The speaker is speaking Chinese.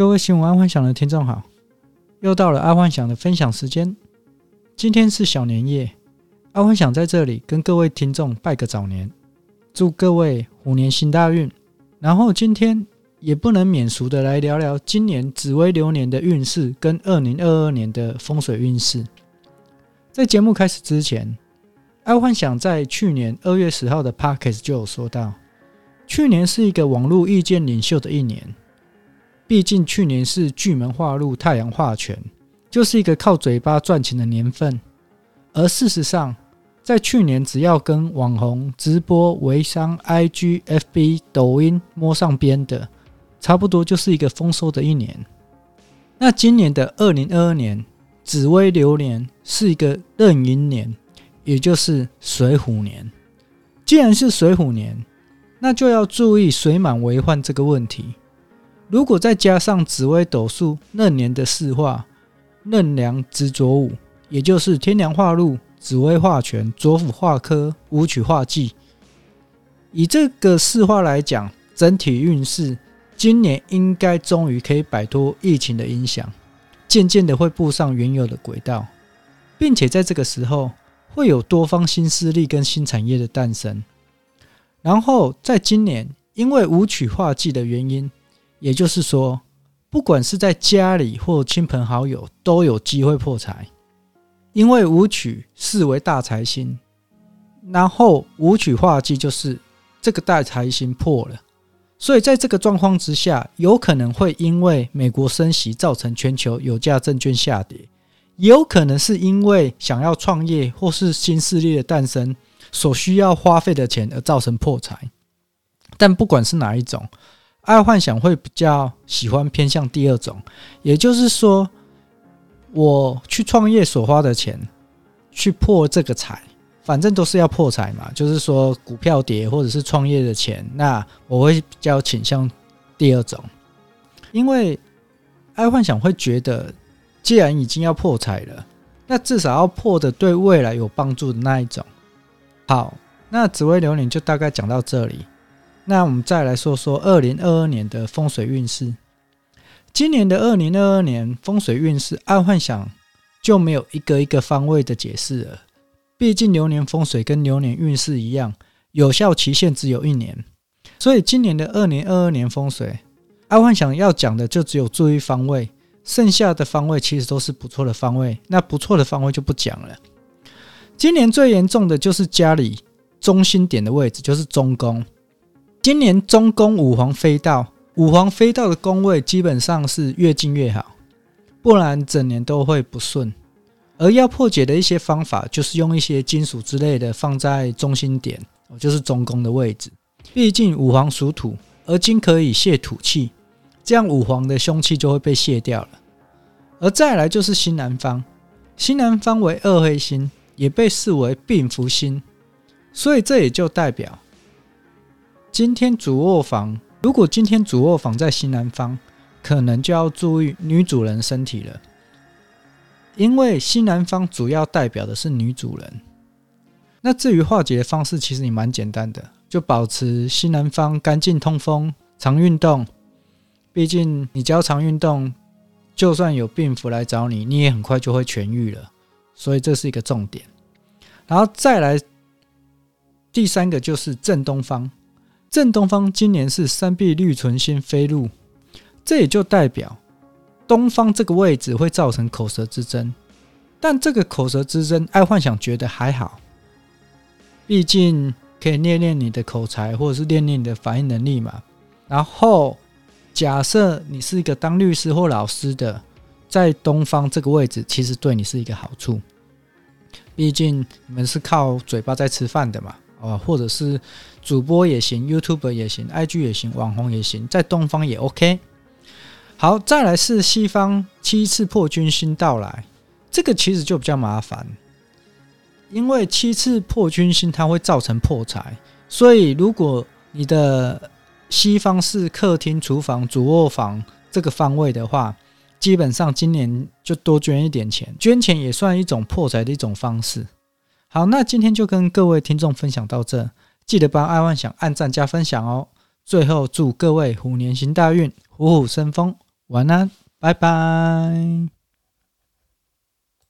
各位新闻爱幻想的听众好，又到了爱幻想的分享时间。今天是小年夜，爱幻想在这里跟各位听众拜个早年，祝各位虎年行大运。然后今天也不能免俗的来聊聊今年紫微流年的运势跟二零二二年的风水运势。在节目开始之前，爱幻想在去年二月十号的 Podcast 就有说到，去年是一个网络意见领袖的一年。毕竟去年是巨门化禄、太阳化权，就是一个靠嘴巴赚钱的年份。而事实上，在去年只要跟网红、直播、微商、IG、FB、抖音摸上边的，差不多就是一个丰收的一年。那今年的二零二二年紫微流年是一个壬寅年，也就是水虎年。既然是水虎年，那就要注意水满为患这个问题。如果再加上紫微斗数壬年的四化，壬梁直左午，也就是天梁化禄、紫微化权、左辅化科、武曲化忌。以这个四化来讲，整体运势今年应该终于可以摆脱疫情的影响，渐渐的会步上原有的轨道，并且在这个时候会有多方新势力跟新产业的诞生。然后在今年，因为武曲化忌的原因。也就是说，不管是在家里或亲朋好友，都有机会破财，因为武曲视为大财星，然后武曲化忌就是这个大财星破了，所以在这个状况之下，有可能会因为美国升息造成全球有价证券下跌，也有可能是因为想要创业或是新势力的诞生所需要花费的钱而造成破财，但不管是哪一种。爱幻想会比较喜欢偏向第二种，也就是说，我去创业所花的钱去破这个财，反正都是要破财嘛。就是说，股票跌或者是创业的钱，那我会比较倾向第二种，因为爱幻想会觉得，既然已经要破财了，那至少要破的对未来有帮助的那一种。好，那紫薇流年就大概讲到这里。那我们再来说说二零二二年的风水运势。今年的二零二二年风水运势，爱幻想就没有一个一个方位的解释了。毕竟流年风水跟流年运势一样，有效期限只有一年。所以今年的二零二二年风水，爱幻想要讲的就只有注意方位，剩下的方位其实都是不错的方位。那不错的方位就不讲了。今年最严重的就是家里中心点的位置，就是中宫。今年中宫五黄飞到，五黄飞到的宫位基本上是越近越好，不然整年都会不顺。而要破解的一些方法，就是用一些金属之类的放在中心点，就是中宫的位置。毕竟五黄属土，而金可以泄土气，这样五黄的凶气就会被泄掉了。而再来就是新南方，新南方为二黑星，也被视为病符星，所以这也就代表。今天主卧房，如果今天主卧房在西南方，可能就要注意女主人身体了，因为西南方主要代表的是女主人。那至于化解的方式，其实也蛮简单的，就保持西南方干净通风，常运动。毕竟你只要常运动，就算有病符来找你，你也很快就会痊愈了。所以这是一个重点。然后再来第三个就是正东方。正东方今年是三碧绿存星飞入，这也就代表东方这个位置会造成口舌之争。但这个口舌之争，爱幻想觉得还好，毕竟可以练练你的口才，或者是练练你的反应能力嘛。然后假设你是一个当律师或老师的，在东方这个位置，其实对你是一个好处，毕竟你们是靠嘴巴在吃饭的嘛。哦，或者是主播也行，YouTube 也行，IG 也行，网红也行，在东方也 OK。好，再来是西方七次破军星到来，这个其实就比较麻烦，因为七次破军星它会造成破财，所以如果你的西方是客厅、厨房、主卧房这个方位的话，基本上今年就多捐一点钱，捐钱也算一种破财的一种方式。好，那今天就跟各位听众分享到这，记得帮爱幻想按赞加分享哦。最后祝各位虎年行大运，虎虎生风，晚安，拜拜。